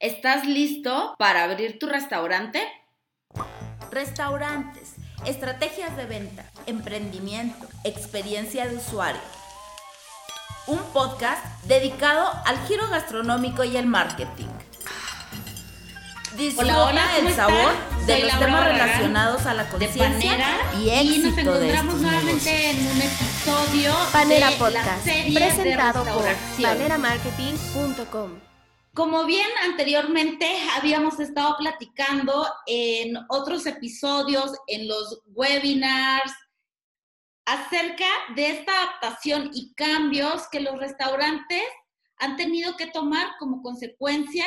¿Estás listo para abrir tu restaurante? Restaurantes, estrategias de venta, emprendimiento, experiencia de usuario. Un podcast dedicado al giro gastronómico y el marketing. Disfruta hola, ¿cómo el sabor están? de Soy los Laura temas Barragán, relacionados a la de conciencia Panera y y éxito nos de encontramos estos nuevamente negocios. en un episodio Panera de la Podcast, serie presentado de por restauración. Como bien anteriormente habíamos estado platicando en otros episodios, en los webinars, acerca de esta adaptación y cambios que los restaurantes han tenido que tomar como consecuencia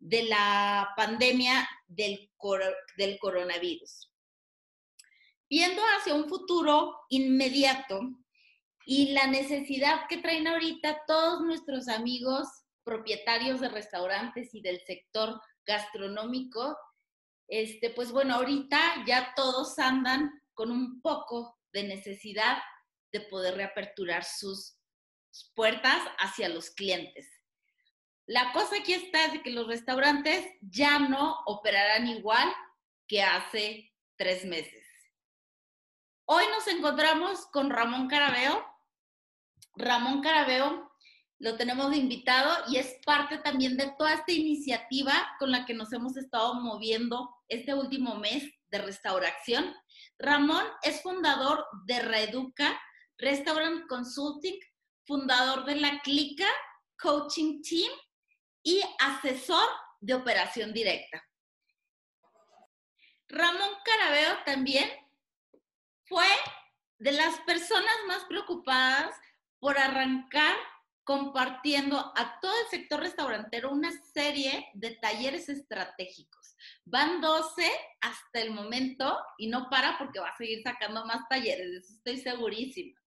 de la pandemia del, del coronavirus. Viendo hacia un futuro inmediato y la necesidad que traen ahorita todos nuestros amigos propietarios de restaurantes y del sector gastronómico, este, pues bueno, ahorita ya todos andan con un poco de necesidad de poder reaperturar sus puertas hacia los clientes. La cosa aquí está de que los restaurantes ya no operarán igual que hace tres meses. Hoy nos encontramos con Ramón Carabeo. Ramón Carabeo lo tenemos invitado y es parte también de toda esta iniciativa con la que nos hemos estado moviendo este último mes de restauración. Ramón es fundador de Reeduca, Restaurant Consulting, fundador de la Clica Coaching Team y asesor de operación directa. Ramón Carabeo también fue de las personas más preocupadas por arrancar compartiendo a todo el sector restaurantero una serie de talleres estratégicos. Van 12 hasta el momento y no para porque va a seguir sacando más talleres, de eso estoy segurísima.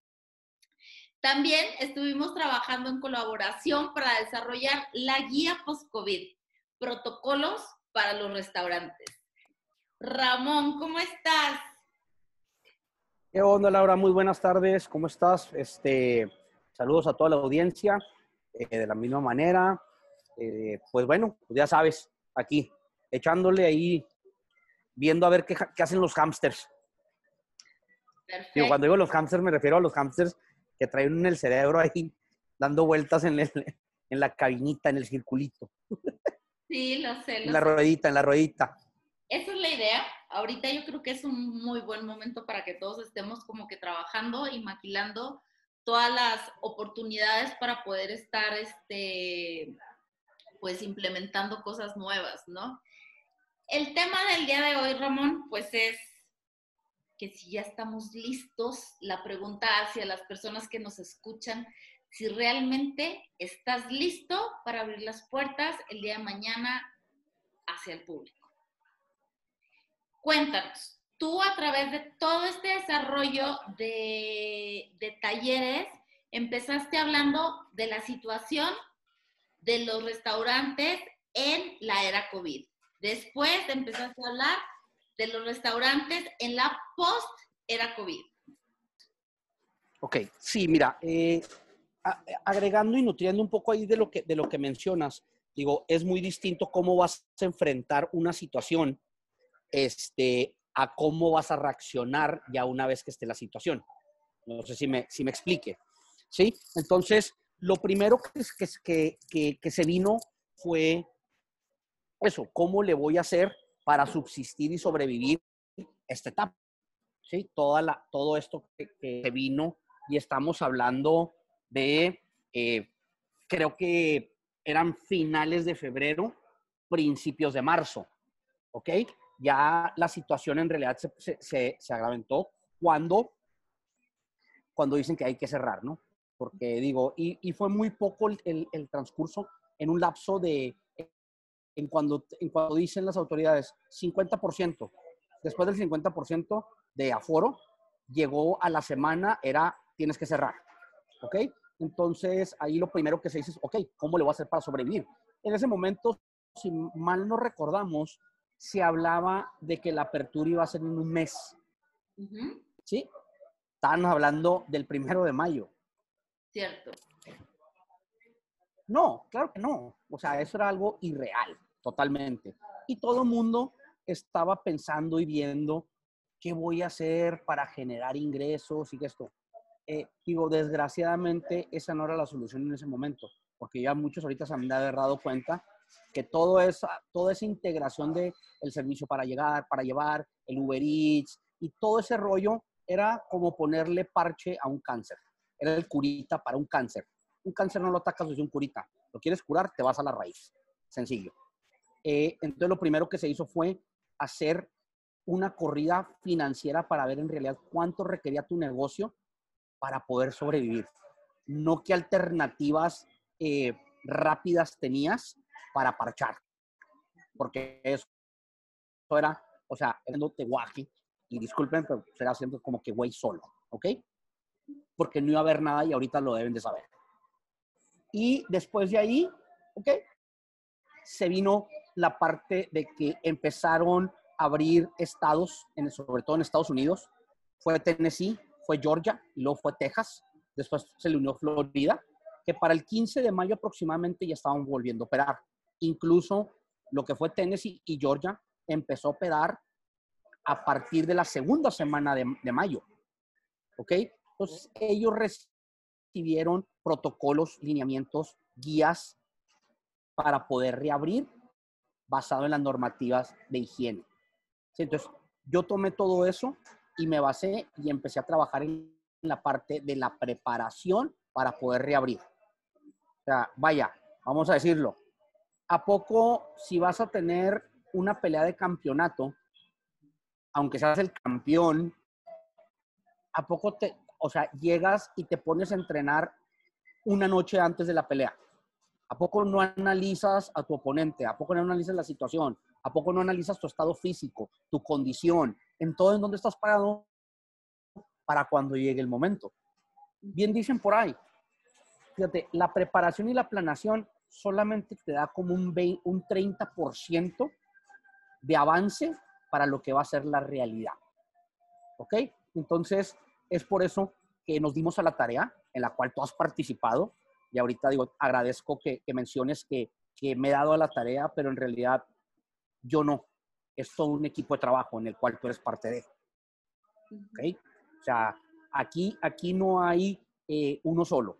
También estuvimos trabajando en colaboración para desarrollar la guía post-COVID, protocolos para los restaurantes. Ramón, ¿cómo estás? ¿Qué onda, Laura? Muy buenas tardes. ¿Cómo estás? Este, saludos a toda la audiencia. eh, de la misma manera, eh, pues bueno, pues ya sabes, aquí, echándole ahí, viendo a ver qué, qué hacen los hamsters. Cuando digo los hamsters, me refiero a los hamsters que traen en el cerebro ahí, dando vueltas en, el- en la cabinita, en el circulito, Sí, lo sé. en la sé. ruedita, en la ruedita. Esa es la idea. Ahorita yo creo que es un muy buen momento para que todos estemos como que trabajando y maquilando todas las oportunidades para poder estar, este, pues implementando cosas nuevas, ¿no? El tema del día de hoy, Ramón, pues es que si ya estamos listos, la pregunta hacia las personas que nos escuchan, si realmente estás listo para abrir las puertas el día de mañana hacia el público. Cuéntanos, tú a través de todo este desarrollo de, talleres, empezaste hablando de la situación de los restaurantes en la era COVID. Después empezaste a hablar de los restaurantes en la post era COVID. Ok, sí, mira, eh, agregando y nutriendo un poco ahí de lo, que, de lo que mencionas, digo, es muy distinto cómo vas a enfrentar una situación este, a cómo vas a reaccionar ya una vez que esté la situación. No sé si me, si me explique. ¿Sí? Entonces, lo primero que, que, que, que, se vino fue eso, ¿cómo le voy a hacer para subsistir y sobrevivir esta etapa? ¿Sí? Toda la, todo esto que, que vino y estamos hablando de, eh, creo que eran finales de febrero, principios de marzo, ¿ok? Ya la situación en realidad se, se, se, se agraventó cuando, cuando dicen que hay que cerrar, ¿no? Porque digo, y, y fue muy poco el, el, el, transcurso en un lapso de, en cuando, en cuando dicen las autoridades, 50%, después del 50% de aforo, llegó a la semana, era, tienes que cerrar, ¿ok? Entonces, ahí lo primero que se dice es, ok, ¿cómo le voy a hacer para sobrevivir? En ese momento, si mal no recordamos, se hablaba de que la apertura iba a ser en un mes. Uh -huh. ¿Sí? Estábamos hablando del primero de mayo. Cierto. No, claro que no. O sea, eso era algo irreal. totalmente. Y todo el mundo estaba pensando y viendo qué voy a hacer para generar ingresos y esto. Eh, digo, desgraciadamente esa no era la solución en ese momento, porque ya muchos ahorita se han haber dado cuenta que todo esa, toda esa integración de el servicio para llegar, para llevar, el Uber Eats y todo ese rollo era como ponerle parche a un cáncer. Era el curita para un cáncer. Un cáncer no lo atacas desde un curita. Lo quieres curar, te vas a la raíz. Sencillo. Eh, entonces lo primero que se hizo fue hacer una corrida financiera para ver en realidad cuánto requería tu negocio para poder sobrevivir. No qué alternativas eh, rápidas tenías para parchar. Porque eso era, o sea, te guaje, y disculpen, pero será siempre como que güey solo, ¿ok? Porque no iba a haber nada y ahorita lo deben de saber. Y después de ahí, ¿ok? Se vino la parte de que empezaron a abrir estados, en, sobre todo en Estados Unidos. Fue Tennessee, fue Georgia y luego fue Texas. Después se le unió Florida, que para el 15 de mayo aproximadamente ya estaban volviendo a operar. Incluso lo que fue Tennessee y Georgia empezó a operar a partir de la segunda semana de, mayo. ¿Ok? Entonces, ellos recibieron protocolos, lineamientos, guías para poder reabrir basado en las normativas de higiene. Entonces, yo tomé todo eso y me basé y empecé a trabajar en la parte de la preparación para poder reabrir. O sea, vaya, vamos a decirlo. ¿A poco si vas a tener una pelea de campeonato, aunque seas el campeón, ¿a poco te, o sea, llegas y te pones a entrenar una noche antes de la pelea? ¿A poco no analizas a tu oponente? ¿A poco no analizas la situación? ¿A poco no analizas tu estado físico, tu condición, en todo en dónde estás parado para cuando llegue el momento? Bien dicen por ahí, fíjate, la preparación y la planación solamente te da como un, un 30% de avance para lo que va a ser la realidad. ¿Ok? Entonces, es por eso que nos dimos a la tarea en la cual tú has participado. Y ahorita digo, agradezco que, menciones que, que, me he dado a la tarea, pero en realidad yo no. Es todo un equipo de trabajo en el cual tú eres parte de. ¿Ok? O sea, aquí, aquí no hay eh, uno solo.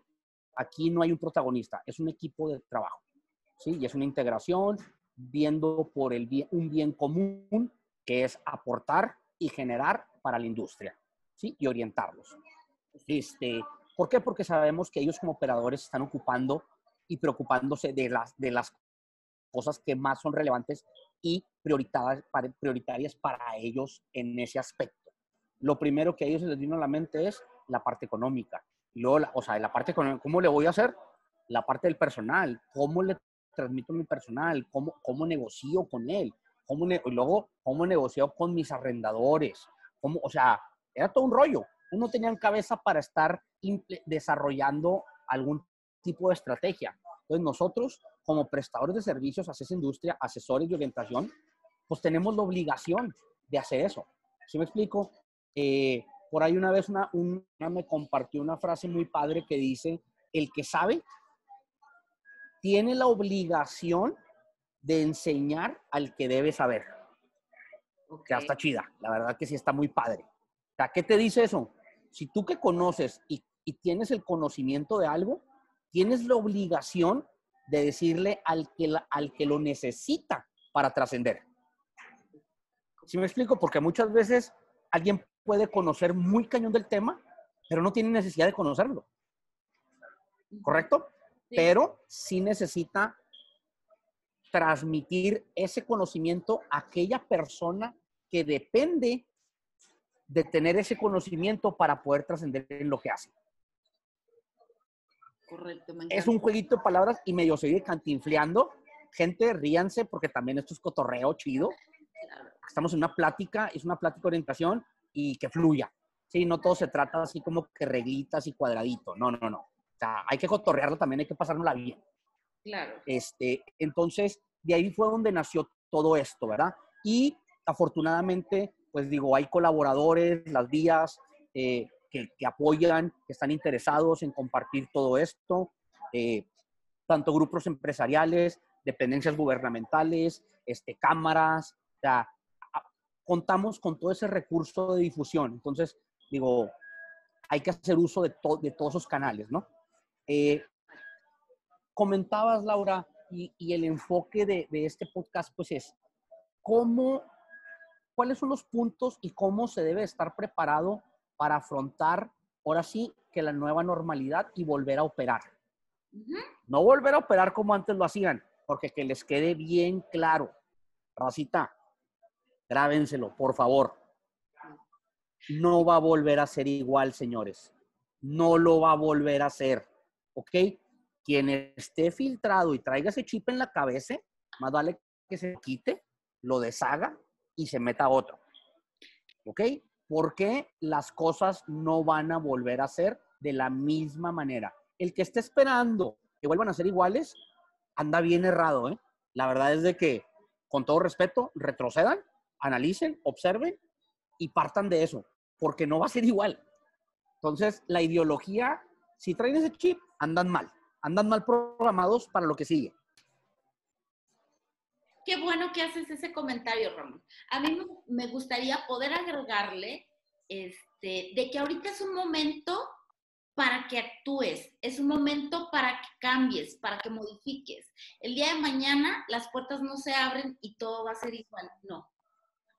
Aquí no hay un protagonista. Es un equipo de trabajo. ¿Sí? Y es una integración viendo por el bien, un bien común que es aportar y generar para la industria, ¿sí? Y orientarlos. Este, ¿Por qué? Porque sabemos que ellos como operadores están ocupando y preocupándose de las, de las cosas que más son relevantes y prioritarias para, ellos en ese aspecto. Lo primero que a ellos les vino a la mente es la parte económica. Luego, o sea, la parte económica, ¿cómo le voy a hacer? La parte del personal, ¿cómo le transmito mi personal? ¿Cómo, cómo negocio con él? y luego cómo negoció con mis arrendadores, cómo, o sea, era todo un rollo. Uno tenía en cabeza para estar desarrollando algún tipo de estrategia. Entonces nosotros, como prestadores de servicios esa industria, asesores de orientación, pues tenemos la obligación de hacer eso. ¿Sí me explico? Eh, por ahí una vez una, una me compartió una frase muy padre que dice, el que sabe tiene la obligación de enseñar al que debe saber. Que está chida, la verdad que sí está muy padre. O sea, ¿qué te dice eso? Si tú que conoces y, tienes el conocimiento de algo, tienes la obligación de decirle al que, al que lo necesita para trascender. ¿Sí me explico? Porque muchas veces alguien puede conocer muy cañón del tema, pero no tiene necesidad de conocerlo. ¿Correcto? Pero sí necesita transmitir ese conocimiento a aquella persona que depende de tener ese conocimiento para poder trascender en lo que hace. Correcto. es un jueguito de palabras y medio sigue cantinfleando. Gente, ríanse porque también esto es cotorreo chido. Estamos en una plática, es una plática de orientación y que fluya. Sí, no todo se trata así como que reglitas y cuadradito. No, no, no. O sea, hay que cotorrearlo también, hay que pasárnosla bien. Claro. Este, entonces, de ahí fue donde nació todo esto, ¿verdad? Y afortunadamente, pues digo, hay colaboradores, las vías eh, que, apoyan, que están interesados en compartir todo esto, eh, tanto grupos empresariales, dependencias gubernamentales, este, cámaras, o sea, contamos con todo ese recurso de difusión. Entonces, digo, hay que hacer uso de, de todos esos canales, ¿no? Eh, comentabas, Laura, y, y el enfoque de, de, este podcast, pues es cómo, cuáles son los puntos y cómo se debe estar preparado para afrontar, ahora sí, que la nueva normalidad y volver a operar. Uh -huh. No volver a operar como antes lo hacían, porque que les quede bien claro, racita, Grábenselo, por favor. No va a volver a ser igual, señores. No lo va a volver a hacer. ¿Ok? Quien esté filtrado y traiga ese chip en la cabeza, más vale que se quite, lo deshaga y se meta otro. ¿Ok? Porque las cosas no van a volver a ser de la misma manera. El que esté esperando que vuelvan a ser iguales, anda bien errado. ¿eh? La verdad es de que, con todo respeto, retrocedan analicen, observen y partan de eso, porque no va a ser igual. Entonces, la ideología, si traen ese chip, andan mal, andan mal programados para lo que sigue. Qué bueno que haces ese comentario, Ramón. A mí me gustaría poder agregarle este, de que ahorita es un momento para que actúes, es un momento para que cambies, para que modifiques. El día de mañana las puertas no se abren y todo va a ser igual. No,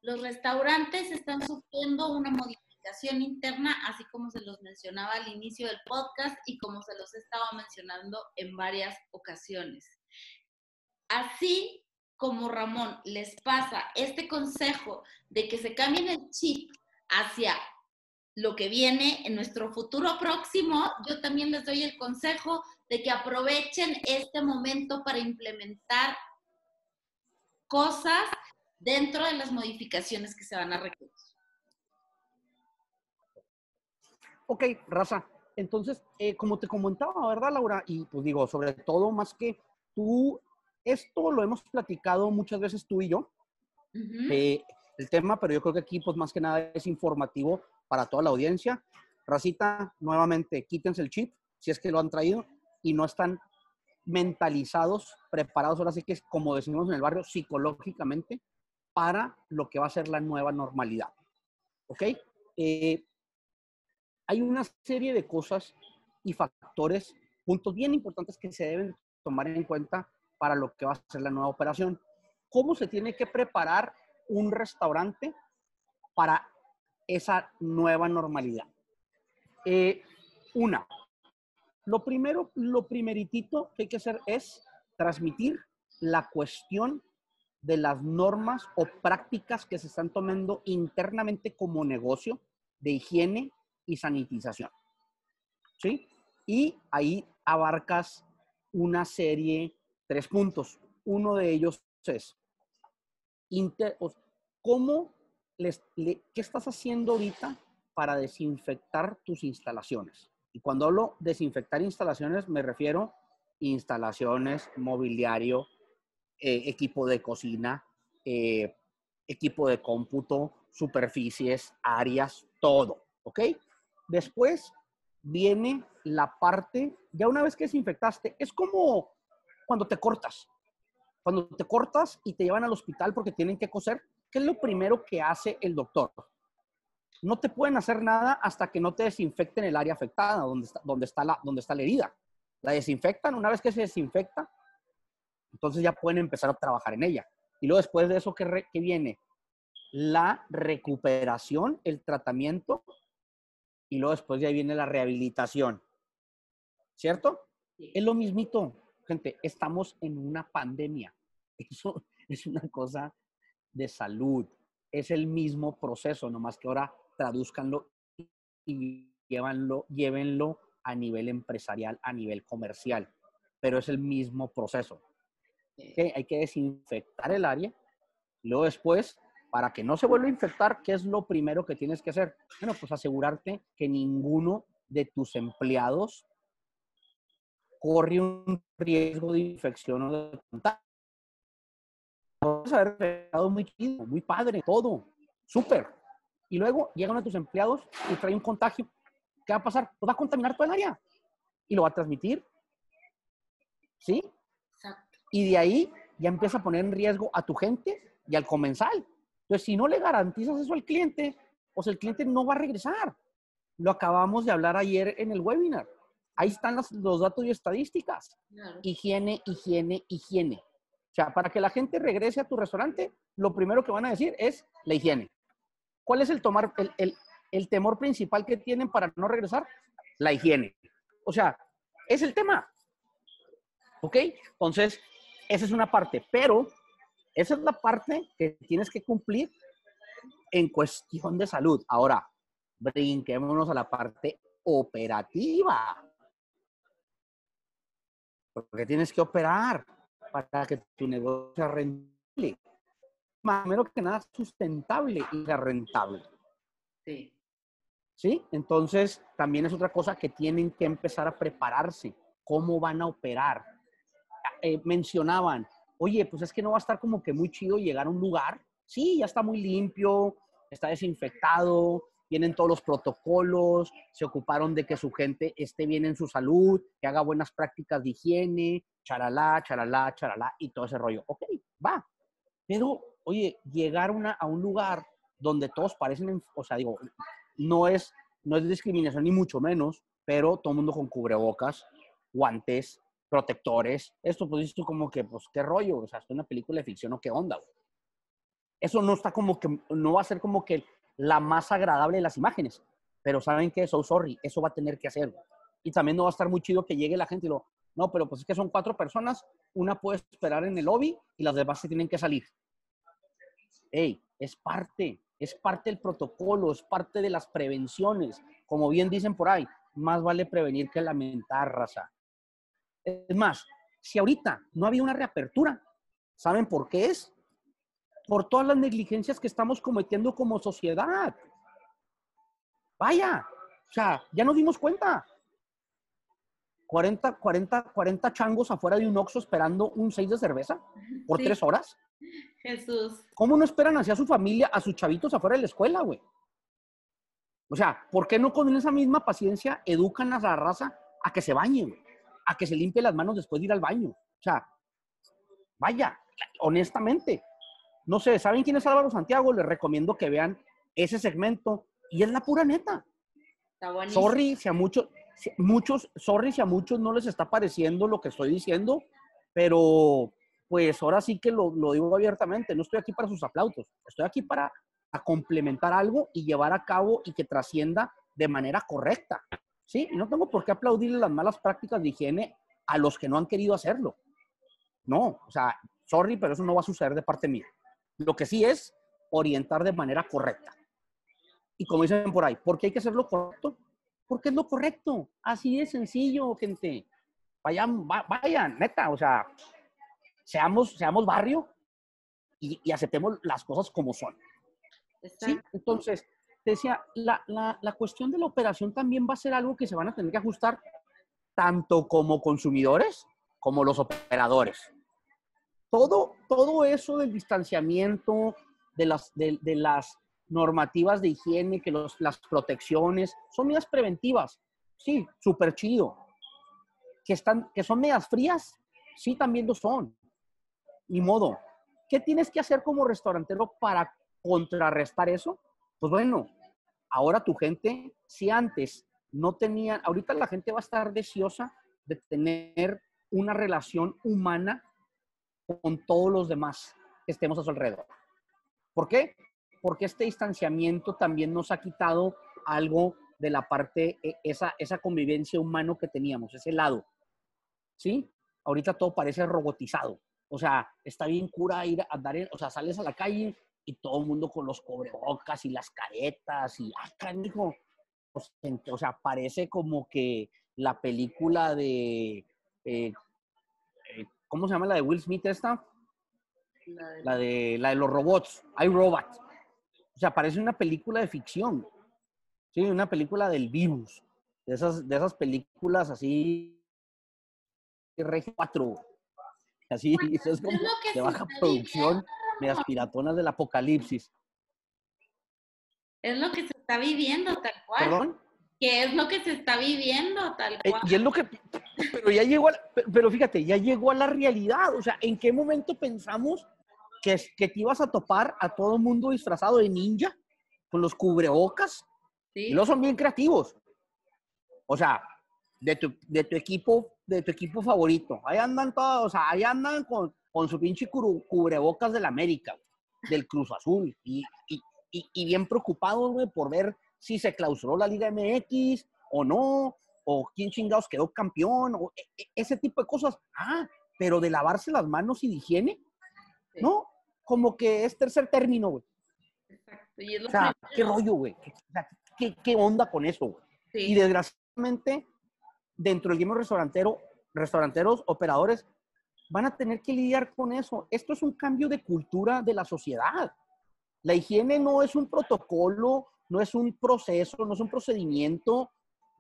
los restaurantes están sufriendo una modificación interna, así como se los mencionaba al inicio del podcast y como se los he estado mencionando en varias ocasiones. Así como Ramón les pasa este consejo de que se cambien el chip hacia lo que viene en nuestro futuro próximo, yo también les doy el consejo de que aprovechen este momento para implementar cosas dentro de las modificaciones que se van a requerir. Ok, Raza. Entonces, eh, como te comentaba, ¿verdad, Laura? Y pues digo, sobre todo, más que tú, esto lo hemos platicado muchas veces tú y yo, uh -huh. eh, el tema, pero yo creo que aquí, pues más que nada, es informativo para toda la audiencia. Racita, nuevamente, quítense el chip, si es que lo han traído, y no están mentalizados, preparados, ahora sí que es como decimos en el barrio, psicológicamente, para lo que va a ser la nueva normalidad. ¿Ok? Eh, hay una serie de cosas y factores, puntos bien importantes que se deben tomar en cuenta para lo que va a ser la nueva operación. ¿Cómo se tiene que preparar un restaurante para esa nueva normalidad? Eh, una, lo primero, lo primeritito que hay que hacer es transmitir la cuestión de las normas o prácticas que se están tomando internamente como negocio de higiene y sanitización. ¿Sí? Y ahí abarcas una serie, tres puntos. Uno de ellos es, ¿cómo les, le, ¿qué estás haciendo ahorita para desinfectar tus instalaciones? Y cuando hablo desinfectar instalaciones, me refiero instalaciones, mobiliario, eh, equipo de cocina, eh, equipo de cómputo, superficies, áreas, todo, ¿ok? Después viene la parte, ya una vez que desinfectaste, es como cuando te cortas. Cuando te cortas y te llevan al hospital porque tienen que coser, ¿qué es lo primero que hace el doctor? No te pueden hacer nada hasta que no te desinfecten el área afectada, donde está, donde está, la, donde está la herida. La desinfectan, una vez que se desinfecta, entonces ya pueden empezar a trabajar en ella. Y luego después de eso, ¿qué, re, qué viene? La recuperación, el tratamiento, y luego después ya viene la rehabilitación. ¿Cierto? Sí. Es lo mismito, gente, estamos en una pandemia. Eso es una cosa de salud. Es el mismo proceso, nomás que ahora traduzcanlo y llévanlo, llévenlo a nivel empresarial, a nivel comercial. Pero es el mismo proceso. ¿Okay? Hay que desinfectar el área. Luego después, para que no se vuelva a infectar, ¿qué es lo primero que tienes que hacer? Bueno, pues asegurarte que ninguno de tus empleados corre un riesgo de infección o de contagio. Puedes haber muy chido, muy padre, todo, súper. Y luego llegan a tus empleados y traen un contagio. ¿Qué va a pasar? Pues va a contaminar todo el área y lo va a transmitir. ¿Sí? Y de ahí ya empieza a poner en riesgo a tu gente y al comensal. Entonces, si no le garantizas eso al cliente, pues el cliente no va a regresar. Lo acabamos de hablar ayer en el webinar. Ahí están los, los datos y estadísticas. Higiene, higiene, higiene. O sea, para que la gente regrese a tu restaurante, lo primero que van a decir es la higiene. ¿Cuál es el, tomar, el, el, el temor principal que tienen para no regresar? La higiene. O sea, es el tema. ¿Ok? Entonces, esa es una parte, pero esa es la parte que tienes que cumplir en cuestión de salud. Ahora, brinquémonos a la parte operativa. Porque tienes que operar para que tu negocio sea rentable. Primero que nada, sustentable y sea rentable. Sí. ¿Sí? Entonces, también es otra cosa que tienen que empezar a prepararse. ¿Cómo van a operar? Eh, mencionaban, oye, pues es que no va a estar como que muy chido llegar a un lugar. Sí, ya está muy limpio, está desinfectado, tienen todos los protocolos, se ocuparon de que su gente esté bien en su salud, que haga buenas prácticas de higiene, charalá, charalá, charalá, y todo ese rollo. Ok, va. Pero, oye, llegar a un lugar donde todos parecen, o sea, digo, no es, no es discriminación ni mucho menos, pero todo el mundo con cubrebocas, guantes, protectores. Esto, pues, dices como que, pues, qué rollo, o sea, es una película de ficción o qué onda. Eso no está como que, no va a ser como que la más agradable de las imágenes, pero ¿saben qué? So sorry, eso va a tener que hacer. Y también no va a estar muy chido que llegue la gente y lo, no, pero pues es que son cuatro personas, una puede esperar en el lobby y las demás se tienen que salir. Ey, es parte, es parte del protocolo, es parte de las prevenciones. Como bien dicen por ahí, más vale prevenir que lamentar, raza. Es más, si ahorita no había una reapertura, ¿saben por qué es? Por todas las negligencias que estamos cometiendo como sociedad. Vaya, o sea, ya nos dimos cuenta. 40, 40, 40 changos afuera de un Oxxo esperando un 6 de cerveza por Sí. tres horas. Jesús. ¿Cómo no esperan hacia su familia, a sus chavitos afuera de la escuela, güey? O sea, ¿por qué no con esa misma paciencia educan a la raza a que se bañe, güey? A que se limpie las manos después de ir al baño. O sea, vaya, honestamente. No sé, ¿saben quién es Álvaro Santiago? Les recomiendo que vean ese segmento y es la pura neta. Está buenísimo. Sorry si a muchos, si- muchos, sorry si a muchos no les está pareciendo lo que estoy diciendo, pero pues ahora sí que lo, lo digo abiertamente, no estoy aquí para sus aplausos, estoy aquí para a complementar algo y llevar a cabo y que trascienda de manera correcta, ¿sí? Y no tengo por qué aplaudirle las malas prácticas de higiene a los que no han querido hacerlo. No, o sea, sorry, pero eso no va a suceder de parte mía. Lo que sí es orientar de manera correcta. Y como dicen por ahí, ¿por qué hay que hacer lo correcto? Porque es lo correcto. Así de sencillo, gente. Vayan, va- vayan, neta, o sea, seamos, seamos barrio y, y aceptemos las cosas como son. ¿sí? Entonces, te decía, la, la, la cuestión de la operación también va a ser algo que se van a tener que ajustar tanto como consumidores como los operadores. Todo, todo eso del distanciamiento, de las, de, las normativas de higiene, que los, las protecciones, son medidas preventivas. Sí, súper chido. Que, están, que son medidas frías, sí, también lo son. Ni modo. ¿Qué tienes que hacer como restaurantero para contrarrestar eso? Pues bueno, ahora tu gente, si antes no tenían, ahorita la gente va a estar deseosa de tener una relación humana con todos los demás que estemos a su alrededor. ¿Por qué? Porque este distanciamiento también nos ha quitado algo de la parte, eh, esa, esa convivencia humano que teníamos, ese lado. ¿Sí? Ahorita todo parece robotizado. O sea, está bien cura ir a en- o sea, sales a la calle y todo el mundo con los cobrebocas y las caretas y, ah, canijo. O sea, en- o sea, parece como que la película de, eh, eh, ¿cómo se llama la de Will Smith esta? La de- La de, los robots, hay robots. O sea, parece una película de ficción. Sí, una película del virus. De esas, de esas películas así, Reg 4. Así, eso es como es de baja producción, medias piratonas del apocalipsis. Es lo que se está viviendo, tal cual. ¿Perdón? Que es lo que se está viviendo, tal Eh, cual. y es lo que, pero ya llegó, a pero fíjate, ya llegó a la realidad. O sea, ¿en qué momento pensamos que, que te ibas a topar a todo el mundo disfrazado de ninja con los cubrebocas? ¿sí? Y luego son bien creativos. O sea, de tu, de tu equipo, de tu equipo favorito. Ahí andan todos, o sea, ahí andan con, con su pinche cubrebocas del América, del Cruz Azul. Y, y, y, y bien preocupados, güey, por ver si se clausuró la Liga MX o no, o quién chingados quedó campeón, o e- e- ese tipo de cosas. Ah, pero de lavarse las manos y de higiene, Sí. ¿no? Como que es tercer término, güey. Exacto, y es lo O sea, ¿qué rollo, güey? ¿Qué, ¿qué, onda con eso, güey? Sí. Y desgraciadamente, dentro del gremio restaurantero, restauranteros, operadores, van a tener que lidiar con eso. Esto es un cambio de cultura de la sociedad. La higiene no es un protocolo, no es un proceso, no es un procedimiento,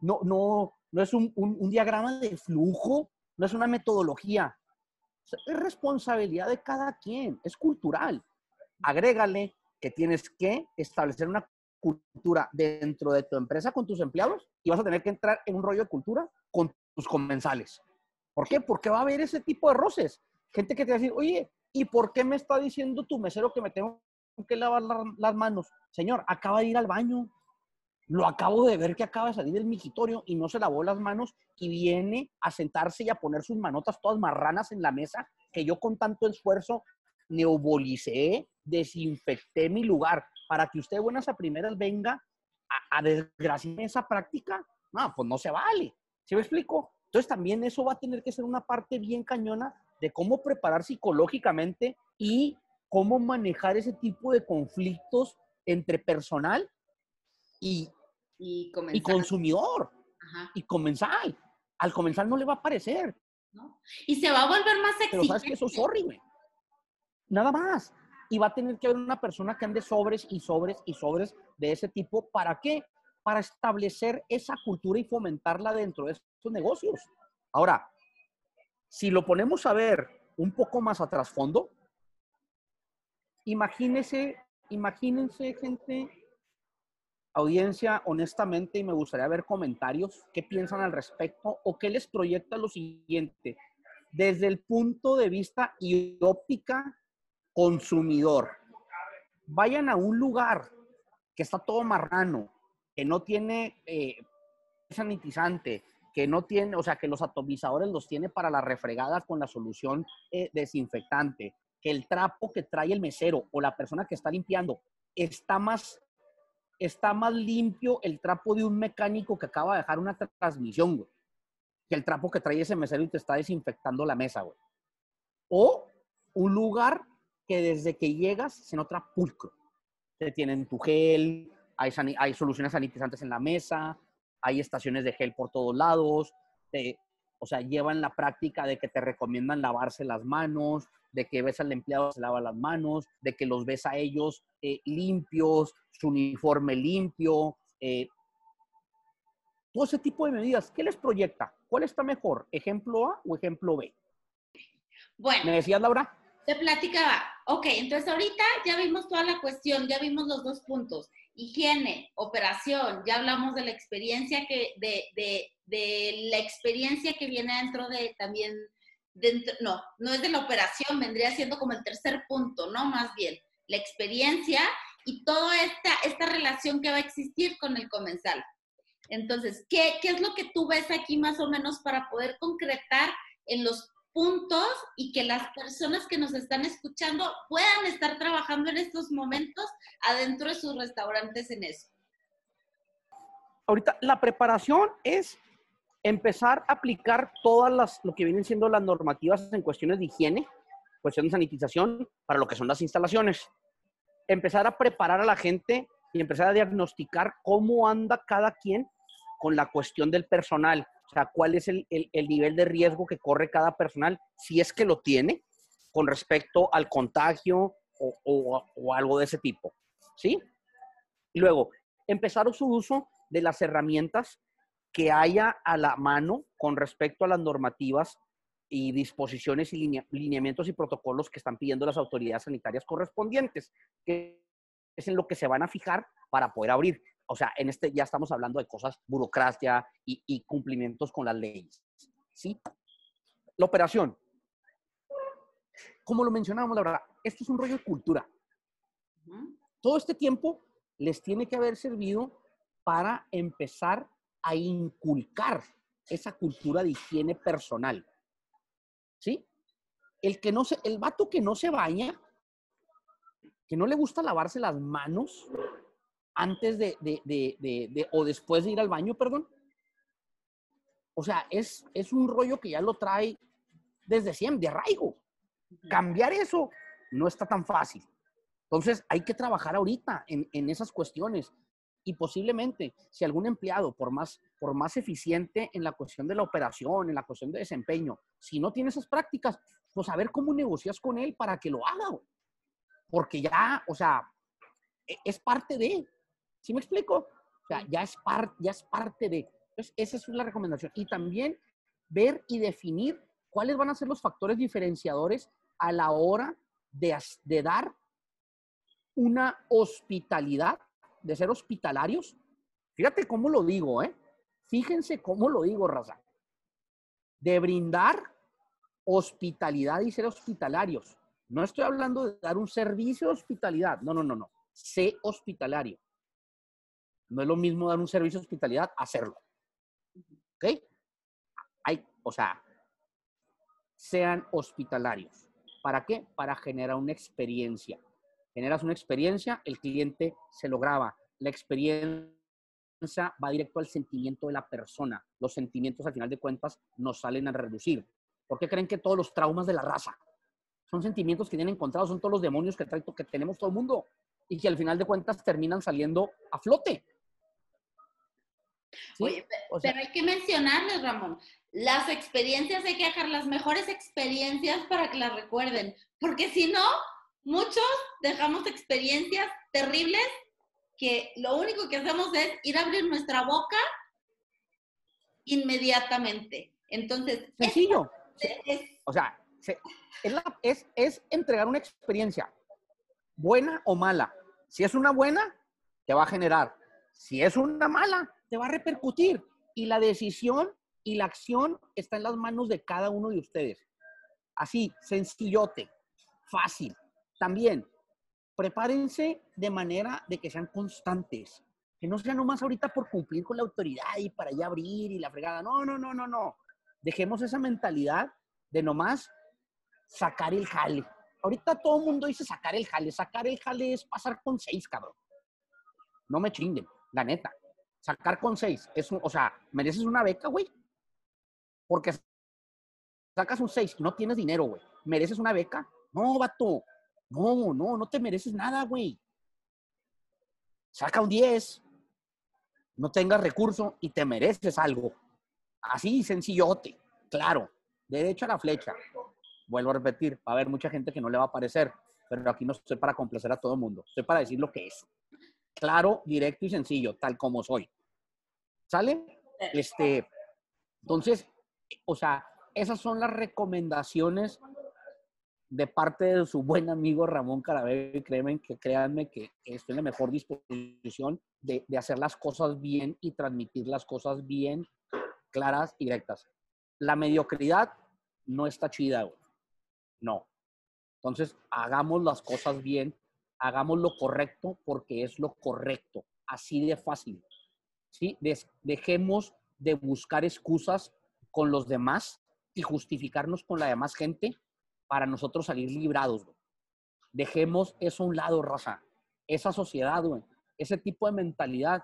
no, no, no es un, un- un diagrama de flujo, no es una metodología. Es responsabilidad de cada quien, es cultural. Agrégale que tienes que establecer una cultura dentro de tu empresa con tus empleados y vas a tener que entrar en un rollo de cultura con tus comensales. ¿Por qué? Porque va a haber ese tipo de roces. Gente que te va a decir, oye, ¿y por qué me está diciendo tu mesero que me tengo que lavar la- las manos? Señor, acaba de ir al baño. Lo acabo de ver que acaba de salir del migitorio y no se lavó las manos y viene a sentarse y a poner sus manotas todas marranas en la mesa que yo con tanto esfuerzo neobolicé, desinfecté mi lugar para que usted buenas a primeras venga a, a esa práctica. No, pues no se vale. ¿Sí me explico? Entonces también eso va a tener que ser una parte bien cañona de cómo preparar psicológicamente y cómo manejar ese tipo de conflictos entre personal y, Y y comenzar. consumidor Ajá, y comensal. Al comensal no le va a parecer, ¿no? Y se va a volver más pero sabes que eso es horrible. Nada más. Y va a tener que haber una persona que ande sobres y sobres y sobres de ese tipo. ¿Para qué? Para establecer esa cultura y fomentarla dentro de estos negocios. Ahora, si lo ponemos a ver un poco más a trasfondo, imagínese, imagínense, gente, audiencia, honestamente, y me gustaría ver comentarios, qué piensan al respecto o qué les proyecta lo siguiente, desde el punto de vista y óptica consumidor. Vayan a un lugar que está todo marrano, que no tiene eh, sanitizante, que no tiene, o sea, que los atomizadores los tiene para la refregada con la solución eh, desinfectante, que el trapo que trae el mesero o la persona que está limpiando está más, está más limpio el trapo de un mecánico que acaba de dejar una tra- transmisión, que el trapo que trae ese mesero y te está desinfectando la mesa, güey. O un lugar que desde que llegas se nota pulcro. Te tienen tu gel, hay, hay soluciones sanitizantes en la mesa, hay estaciones de gel por todos lados, te- o sea, llevan la práctica de que te recomiendan lavarse las manos, de que ves al empleado se lava las manos, de que los ves a ellos eh, limpios, su uniforme limpio, eh, todo ese tipo de medidas. ¿Qué les proyecta? ¿Cuál está mejor? ¿Ejemplo A o ejemplo B? Bueno, ¿Me decías, Laura? te platicaba. Ok, entonces ahorita ya vimos toda la cuestión, ya vimos los dos puntos. Higiene, operación, ya hablamos de la experiencia que, de, de, de la experiencia que viene dentro de también, dentro, no, no es de la operación, vendría siendo como el tercer punto, ¿no? Más bien, la experiencia y toda esta, esta relación que va a existir con el comensal. Entonces, ¿qué, ¿qué es lo que tú ves aquí más o menos para poder concretar en los puntos y que las personas que nos están escuchando puedan estar trabajando en estos momentos adentro de sus restaurantes en eso. Ahorita la preparación es empezar a aplicar todas las, lo que vienen siendo las normativas en cuestiones de higiene, cuestión de sanitización, para lo que son las instalaciones. Empezar a preparar a la gente y empezar a diagnosticar cómo anda cada quien con la cuestión del personal. O sea, cuál es el, el- el nivel de riesgo que corre cada personal, si es que lo tiene, con respecto al contagio o, o- algo de ese tipo. ¿Sí? Y luego, empezar su uso de las herramientas que haya a la mano con respecto a las normativas y disposiciones y linea- lineamientos y protocolos que están pidiendo las autoridades sanitarias correspondientes, que es en lo que se van a fijar para poder abrir. O sea, en este ya estamos hablando de cosas, burocracia y, y cumplimientos con las leyes. ¿Sí? La operación. Como lo mencionábamos, la verdad, esto es un rollo de cultura. Todo este tiempo les tiene que haber servido para empezar a inculcar esa cultura de higiene personal. ¿Sí? El que no se, el vato que no se baña, que no le gusta lavarse las manos antes de, de- de- de- o después de ir al baño, perdón. O sea, es, es un rollo que ya lo trae desde siempre, de arraigo. Cambiar eso no está tan fácil. Entonces, hay que trabajar ahorita en, en esas cuestiones. Y posiblemente, si algún empleado, por más, por más eficiente en la cuestión de la operación, en la cuestión de desempeño, si no tiene esas prácticas, pues a ver cómo negocias con él para que lo haga. Porque ya, o sea, e- es parte de. ¿Sí me explico? O sea, ya es, par- ya es parte de. Entonces, esa es la recomendación. Y también ver y definir cuáles van a ser los factores diferenciadores a la hora de, de dar una hospitalidad, de ser hospitalarios. Fíjate cómo lo digo, ¿eh? Fíjense cómo lo digo, raza. De brindar hospitalidad y ser hospitalarios. No estoy hablando de dar un servicio de hospitalidad. No, no, no, no. Sé hospitalario. No es lo mismo dar un servicio de hospitalidad, hacerlo. ¿Ok? Hay, o sea, sean hospitalarios. ¿Para qué? Para generar una experiencia. Generas una experiencia, el cliente se lo graba. La experiencia va directo al sentimiento de la persona. Los sentimientos, al final de cuentas, nos salen a reducir. ¿Por qué creen que todos los traumas de la raza son sentimientos que tienen encontrados, son todos los demonios que, que tenemos todo el mundo y que al final de cuentas terminan saliendo a flote? ¿Sí? Oye, O sea, pero hay que mencionarles, Ramón, las experiencias hay que dejar las mejores experiencias para que las recuerden, porque si no, muchos dejamos experiencias terribles que lo único que hacemos es ir a abrir nuestra boca inmediatamente. Entonces, sencillo. es- O sea, se- es, la- es- es entregar una experiencia, buena o mala. Si es una buena, te va a generar. Si es una mala, te va a repercutir. Y la decisión y la acción está en las manos de cada uno de ustedes. Así, sencillote, fácil. También, prepárense de manera de que sean constantes. Que no sea nomás ahorita por cumplir con la autoridad y para ya abrir y la fregada. No, no, no, no, no. Dejemos esa mentalidad de nomás sacar el jale. Ahorita todo el mundo dice sacar el jale. Sacar el jale es pasar con seis, cabrón. No me chinguen, la neta. Sacar con seis. Es un- o sea, mereces una beca, güey. Porque sacas un seis y no tienes dinero, güey. ¿Mereces una beca? No, vato. No, no, no te mereces nada, güey. Saca un 10. No tengas recurso y te mereces algo. Así, sencillote. Claro. Derecho a la flecha. Vuelvo a repetir, va a haber mucha gente que no le va a parecer, pero aquí no estoy para complacer a todo el mundo. Estoy para decir lo que es. Claro, directo y sencillo, tal como soy. ¿Sale? Este, entonces, o sea, esas son las recomendaciones de parte de su buen amigo Ramón Carabello. Y créanme que, créanme que estoy en la mejor disposición de, de hacer las cosas bien y transmitir las cosas bien, claras y directas. La mediocridad no está chida, güey. No. Entonces, hagamos las cosas bien, hagamos lo correcto porque es lo correcto. Así de fácil. ¿Sí? Dejemos de buscar excusas con los demás y justificarnos con la demás gente para nosotros salir librados. Dejemos eso a un lado, raza. Esa sociedad, ese tipo de mentalidad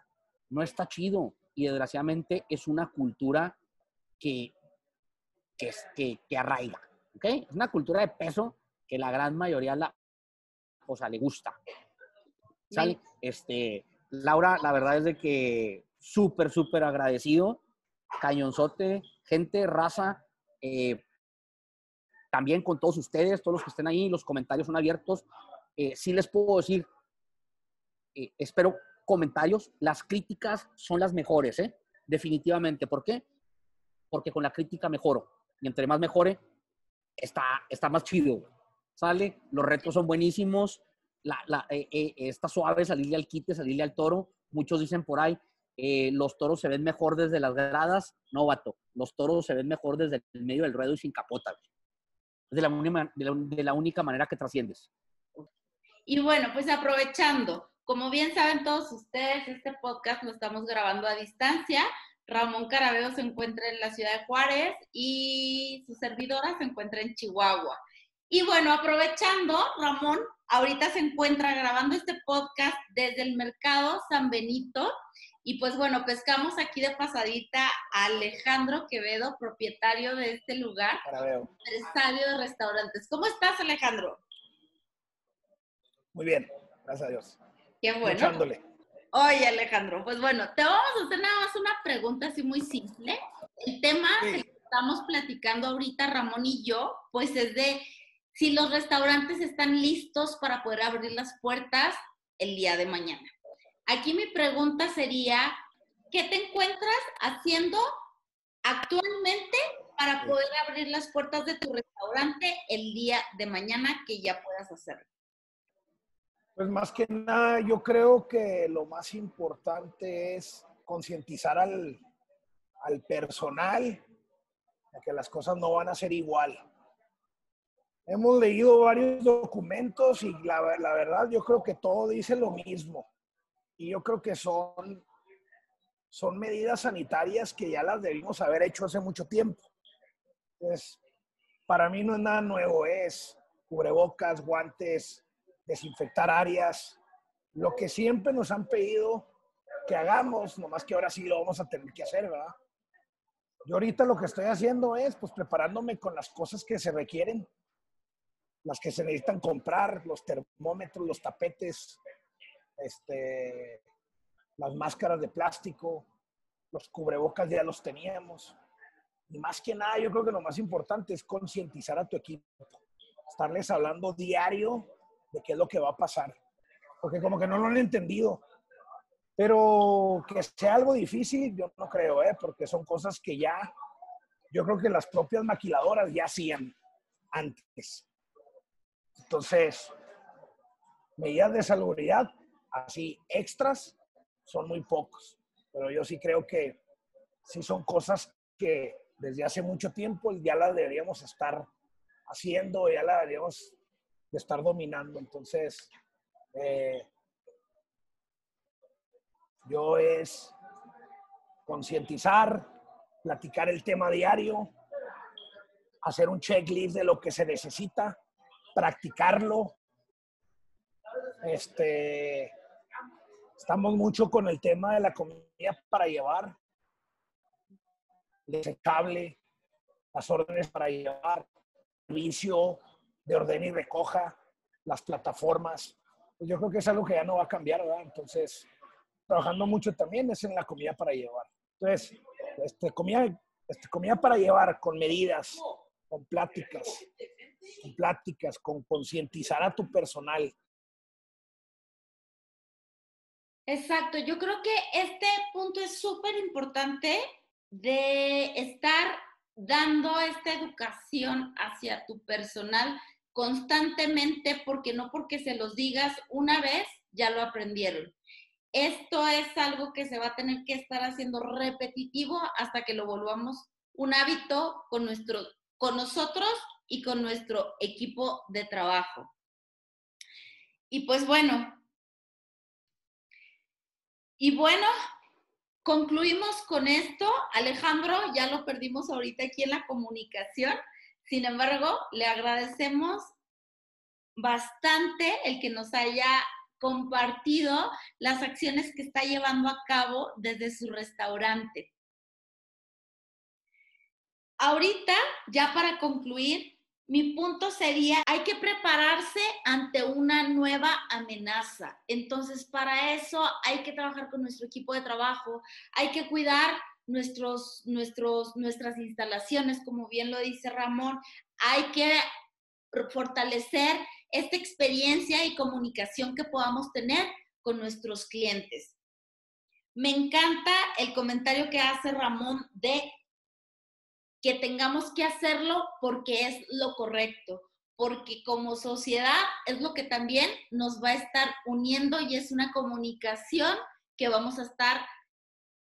no está chido y desgraciadamente es una cultura que, que, que, arraiga, ¿ok? Es una cultura de peso que la gran mayoría la, o sea, le gusta. ¿Sale? Este, Laura, la verdad es de que súper, súper agradecido. Cañonzote, gente, raza, eh, también con todos ustedes, todos los que estén ahí, los comentarios son abiertos. Eh, sí les puedo decir, eh, espero comentarios, las críticas son las mejores, ¿eh? Definitivamente. ¿Por qué? Porque con la crítica mejoro. Y entre más mejore, está, está más chido. ¿Sale? Los retos son buenísimos. La, la, eh, eh, está suave salirle al quite, salirle al toro. muchos dicen por ahí, eh, los toros se ven mejor desde las gradas. No, vato, los toros se ven mejor desde el medio del ruedo y sin capota. Es de la, única, de la única manera que trasciendes. Y bueno, pues aprovechando, como bien saben todos ustedes, este podcast lo estamos grabando a distancia. Ramón Carabeo se encuentra en la ciudad de Juárez y su servidora se encuentra en Chihuahua. Y bueno, aprovechando, Ramón ahorita se encuentra grabando este podcast desde el mercado San Benito. Y pues bueno, pescamos aquí de pasadita a Alejandro Quevedo, propietario de este lugar, empresario de restaurantes. ¿Cómo estás, Alejandro? Muy bien, gracias a Dios. Qué bueno. Oye, Alejandro, pues bueno, te vamos a hacer nada más una pregunta así muy simple. El tema que estamos platicando ahorita, Ramón y yo, pues es de si los restaurantes están listos para poder abrir las puertas el día de mañana. Aquí mi pregunta sería, ¿qué te encuentras haciendo actualmente para poder abrir las puertas de tu restaurante el día de mañana que ya puedas hacerlo? Pues más que nada, yo creo que lo más importante es concientizar al, al personal de que las cosas no van a ser igual Hemos leído varios documentos y la, verdad yo creo que todo dice lo mismo. Y yo creo que son, son medidas sanitarias que ya las debimos haber hecho hace mucho tiempo. Entonces, para mí no es nada nuevo, es cubrebocas, guantes, desinfectar áreas, lo que siempre nos han pedido que hagamos, nomás que ahora sí lo vamos a tener que hacer, ¿verdad? Yo ahorita lo que estoy haciendo es, pues, preparándome con las cosas que se requieren las que se necesitan comprar, los termómetros, los tapetes, este, las máscaras de plástico, los cubrebocas ya los teníamos. Y más que nada, yo creo que lo más importante es concientizar a tu equipo, estarles hablando diario de qué es lo que va a pasar, porque como que no lo han entendido. Pero que sea algo difícil, yo no creo, ¿eh? porque son cosas que ya, yo creo que las propias maquiladoras ya hacían antes. Entonces, medidas de salubridad, así extras, son muy pocos. Pero yo sí creo que sí son cosas que desde hace mucho tiempo ya las deberíamos estar haciendo, ya las deberíamos de estar dominando. Entonces, eh, yo es concientizar, platicar el tema diario, hacer un checklist de lo que se necesita practicarlo. Este, estamos mucho con el tema de la comida para llevar, desechable, las órdenes para llevar, servicio de orden y recoja, las plataformas. Pues yo creo que es algo que ya no va a cambiar, ¿verdad? Entonces, trabajando mucho también es en la comida para llevar. Entonces, este, comida, este, comida para llevar con medidas, con pláticas, con pláticas, con concientizar a tu personal. Exacto, yo creo que este punto es súper importante de estar dando esta educación hacia tu personal constantemente, porque no porque se los digas una vez, ya lo aprendieron. Esto es algo que se va a tener que estar haciendo repetitivo hasta que lo volvamos un hábito con, nuestro, con nosotros y con nuestro equipo de trabajo. Y pues bueno, y bueno, concluimos con esto. Alejandro, ya lo perdimos ahorita aquí en la comunicación. Sin embargo, le agradecemos bastante el que nos haya compartido las acciones que está llevando a cabo desde su restaurante. Ahorita, ya para concluir, mi punto sería, hay que prepararse ante una nueva amenaza. Entonces, para eso hay que trabajar con nuestro equipo de trabajo, hay que cuidar nuestros, nuestros, nuestras instalaciones, como bien lo dice Ramón, hay que fortalecer esta experiencia y comunicación que podamos tener con nuestros clientes. Me encanta el comentario que hace Ramón de que tengamos que hacerlo porque es lo correcto, porque como sociedad es lo que también nos va a estar uniendo y es una comunicación que vamos a estar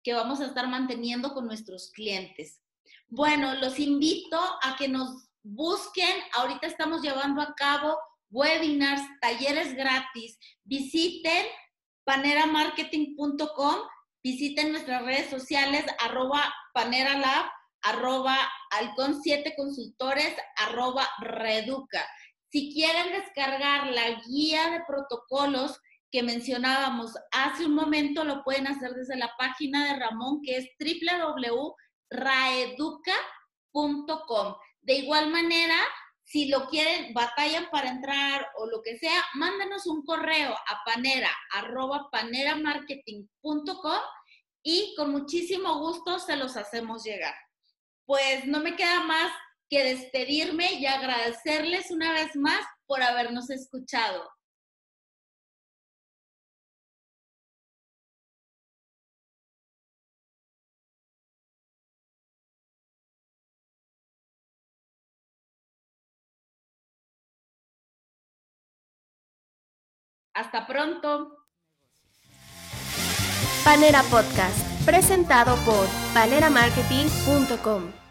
que vamos a estar manteniendo con nuestros clientes. Bueno, los invito a que nos busquen. Ahorita estamos llevando a cabo webinars, talleres gratis. Visiten paneramarketing.com, visiten nuestras redes sociales, arroba paneralab, arroba halcón 7 consultores, arroba reduca. Si quieren descargar la guía de protocolos que mencionábamos hace un momento, lo pueden hacer desde la página de Ramón, que es www.raeduca.com. De igual manera, si lo quieren, batallan para entrar o lo que sea, mándanos un correo a panera, arroba paneramarketing.com y con muchísimo gusto se los hacemos llegar. Pues no me queda más que despedirme y agradecerles una vez más por habernos escuchado. Hasta pronto. Panera Podcast, presentado por paneramarketing.com.